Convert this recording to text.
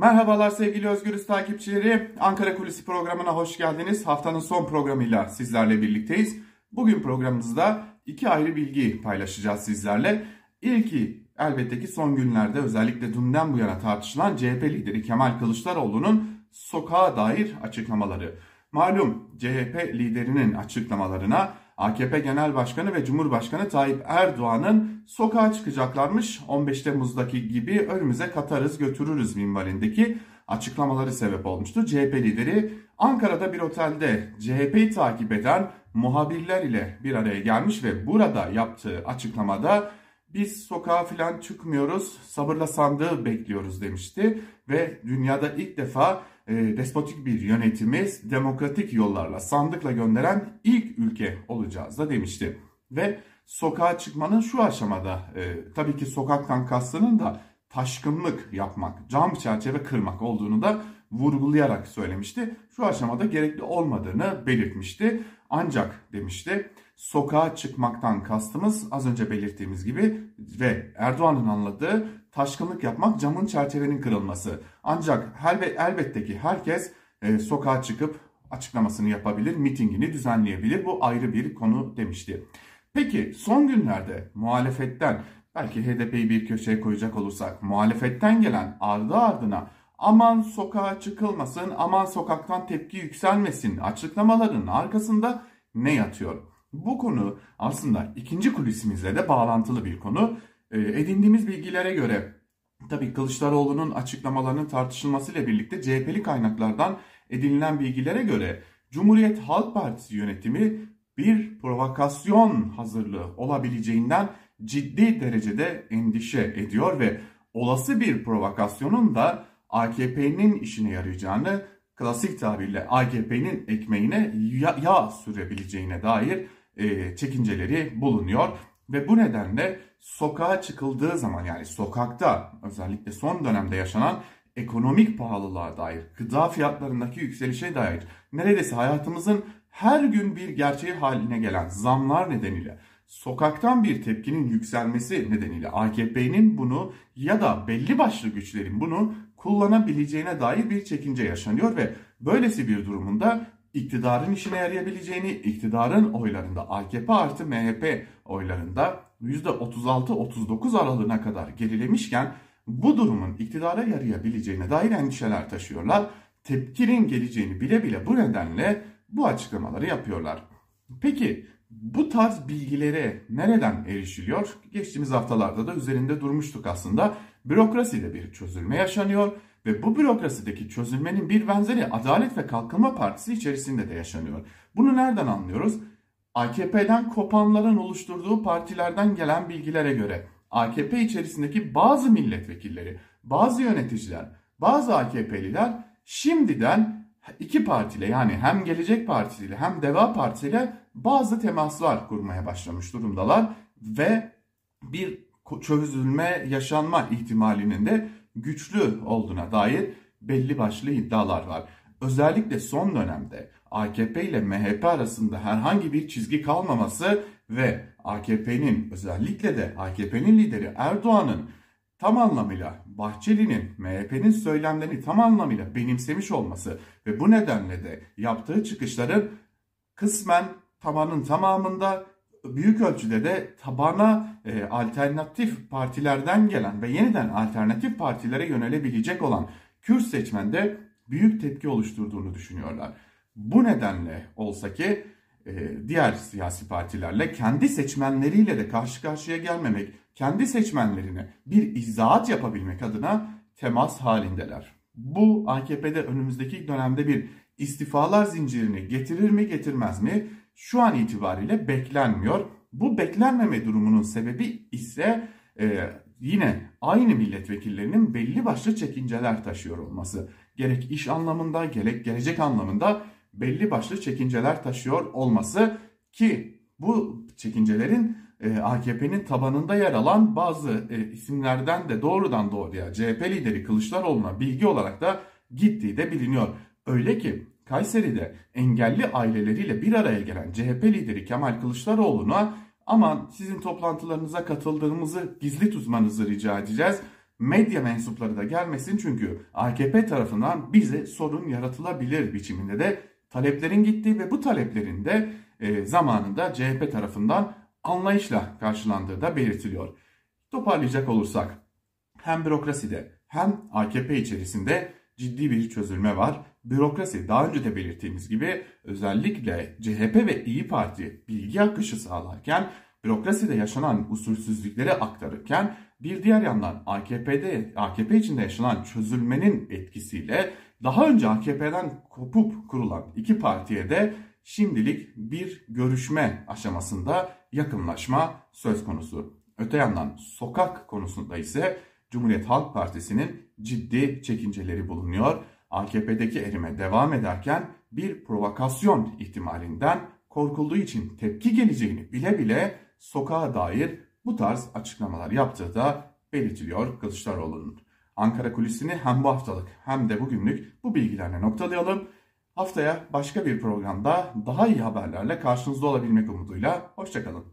Merhabalar sevgili Özgürüz takipçileri. Ankara Kulisi programına hoş geldiniz. Haftanın son programıyla sizlerle birlikteyiz. Bugün programımızda iki ayrı bilgi paylaşacağız sizlerle. İlki elbette ki son günlerde özellikle dünden bu yana tartışılan CHP lideri Kemal Kılıçdaroğlu'nun sokağa dair açıklamaları. Malum CHP liderinin açıklamalarına AKP Genel Başkanı ve Cumhurbaşkanı Tayyip Erdoğan'ın sokağa çıkacaklarmış 15 Temmuz'daki gibi önümüze katarız götürürüz minvalindeki açıklamaları sebep olmuştu. CHP lideri Ankara'da bir otelde CHP'yi takip eden muhabirler ile bir araya gelmiş ve burada yaptığı açıklamada biz sokağa falan çıkmıyoruz sabırla sandığı bekliyoruz demişti ve dünyada ilk defa e, despotik bir yönetimiz demokratik yollarla sandıkla gönderen ilk ülke olacağız da demişti. Ve sokağa çıkmanın şu aşamada e, tabii ki sokaktan kastının da taşkınlık yapmak, cam çerçeve kırmak olduğunu da vurgulayarak söylemişti. Şu aşamada gerekli olmadığını belirtmişti. Ancak demişti sokağa çıkmaktan kastımız az önce belirttiğimiz gibi ve Erdoğan'ın anladığı taşkınlık yapmak camın çerçevenin kırılması. Ancak elbette ki herkes e, sokağa çıkıp açıklamasını yapabilir, mitingini düzenleyebilir. Bu ayrı bir konu demişti. Peki son günlerde muhalefetten belki HDP'yi bir köşeye koyacak olursak muhalefetten gelen ardı ardına aman sokağa çıkılmasın, aman sokaktan tepki yükselmesin açıklamaların arkasında ne yatıyor? Bu konu aslında ikinci kulisimizle de bağlantılı bir konu. E, edindiğimiz bilgilere göre tabii Kılıçdaroğlu'nun açıklamalarının tartışılmasıyla birlikte CHP'li kaynaklardan edinilen bilgilere göre Cumhuriyet Halk Partisi yönetimi bir provokasyon hazırlığı olabileceğinden ciddi derecede endişe ediyor ve olası bir provokasyonun da AKP'nin işine yarayacağını klasik tabirle AKP'nin ekmeğine yağ sürebileceğine dair e, çekinceleri bulunuyor. Ve bu nedenle sokağa çıkıldığı zaman yani sokakta özellikle son dönemde yaşanan ekonomik pahalılığa dair, gıda fiyatlarındaki yükselişe dair neredeyse hayatımızın her gün bir gerçeği haline gelen zamlar nedeniyle sokaktan bir tepkinin yükselmesi nedeniyle AKP'nin bunu ya da belli başlı güçlerin bunu kullanabileceğine dair bir çekince yaşanıyor ve böylesi bir durumunda iktidarın işine yarayabileceğini, iktidarın oylarında AKP artı MHP oylarında %36-39 aralığına kadar gerilemişken bu durumun iktidara yarayabileceğine dair endişeler taşıyorlar. Tepkinin geleceğini bile bile bu nedenle bu açıklamaları yapıyorlar. Peki bu tarz bilgilere nereden erişiliyor? Geçtiğimiz haftalarda da üzerinde durmuştuk aslında. Bürokraside bir çözülme yaşanıyor ve bu bürokrasideki çözülmenin bir benzeri Adalet ve Kalkınma Partisi içerisinde de yaşanıyor. Bunu nereden anlıyoruz? AKP'den kopanların oluşturduğu partilerden gelen bilgilere göre AKP içerisindeki bazı milletvekilleri, bazı yöneticiler, bazı AKP'liler şimdiden iki partiyle yani hem Gelecek Partisi ile hem Deva Partisi ile bazı temaslar kurmaya başlamış durumdalar ve bir çözülme yaşanma ihtimalinin de güçlü olduğuna dair belli başlı iddialar var. Özellikle son dönemde AKP ile MHP arasında herhangi bir çizgi kalmaması ve AKP'nin özellikle de AKP'nin lideri Erdoğan'ın tam anlamıyla Bahçeli'nin MHP'nin söylemlerini tam anlamıyla benimsemiş olması ve bu nedenle de yaptığı çıkışların kısmen tabanın tamamında büyük ölçüde de tabana e, alternatif partilerden gelen ve yeniden alternatif partilere yönelebilecek olan Kürt seçmende büyük tepki oluşturduğunu düşünüyorlar. Bu nedenle olsa ki diğer siyasi partilerle kendi seçmenleriyle de karşı karşıya gelmemek, kendi seçmenlerine bir izahat yapabilmek adına temas halindeler. Bu AKP'de önümüzdeki dönemde bir istifalar zincirini getirir mi getirmez mi? şu an itibariyle beklenmiyor. Bu beklenmeme durumunun sebebi ise e, yine aynı milletvekillerinin belli başlı çekinceler taşıyor olması. Gerek iş anlamında gerek gelecek anlamında belli başlı çekinceler taşıyor olması ki bu çekincelerin e, AKP'nin tabanında yer alan bazı e, isimlerden de doğrudan doğruya CHP lideri Kılıçdaroğlu'na bilgi olarak da gittiği de biliniyor. Öyle ki Kayseri'de engelli aileleriyle bir araya gelen CHP lideri Kemal Kılıçdaroğlu'na aman sizin toplantılarınıza katıldığımızı gizli tutmanızı rica edeceğiz. medya mensupları da gelmesin çünkü AKP tarafından bize sorun yaratılabilir biçiminde de taleplerin gittiği ve bu taleplerin de e, zamanında CHP tarafından anlayışla karşılandığı da belirtiliyor. Toparlayacak olursak hem bürokraside hem AKP içerisinde ciddi bir çözülme var. Bürokrasi daha önce de belirttiğimiz gibi özellikle CHP ve İyi Parti bilgi akışı sağlarken bürokraside yaşanan usulsüzlükleri aktarırken bir diğer yandan AKP'de AKP içinde yaşanan çözülmenin etkisiyle daha önce AKP'den kopup kurulan iki partiye de şimdilik bir görüşme aşamasında yakınlaşma söz konusu. Öte yandan sokak konusunda ise Cumhuriyet Halk Partisi'nin ciddi çekinceleri bulunuyor. AKP'deki erime devam ederken bir provokasyon ihtimalinden korkulduğu için tepki geleceğini bile bile sokağa dair bu tarz açıklamalar yaptığı da belirtiliyor Kılıçdaroğlu'nun. Ankara kulisini hem bu haftalık hem de bugünlük bu bilgilerle noktalayalım. Haftaya başka bir programda daha iyi haberlerle karşınızda olabilmek umuduyla. Hoşçakalın.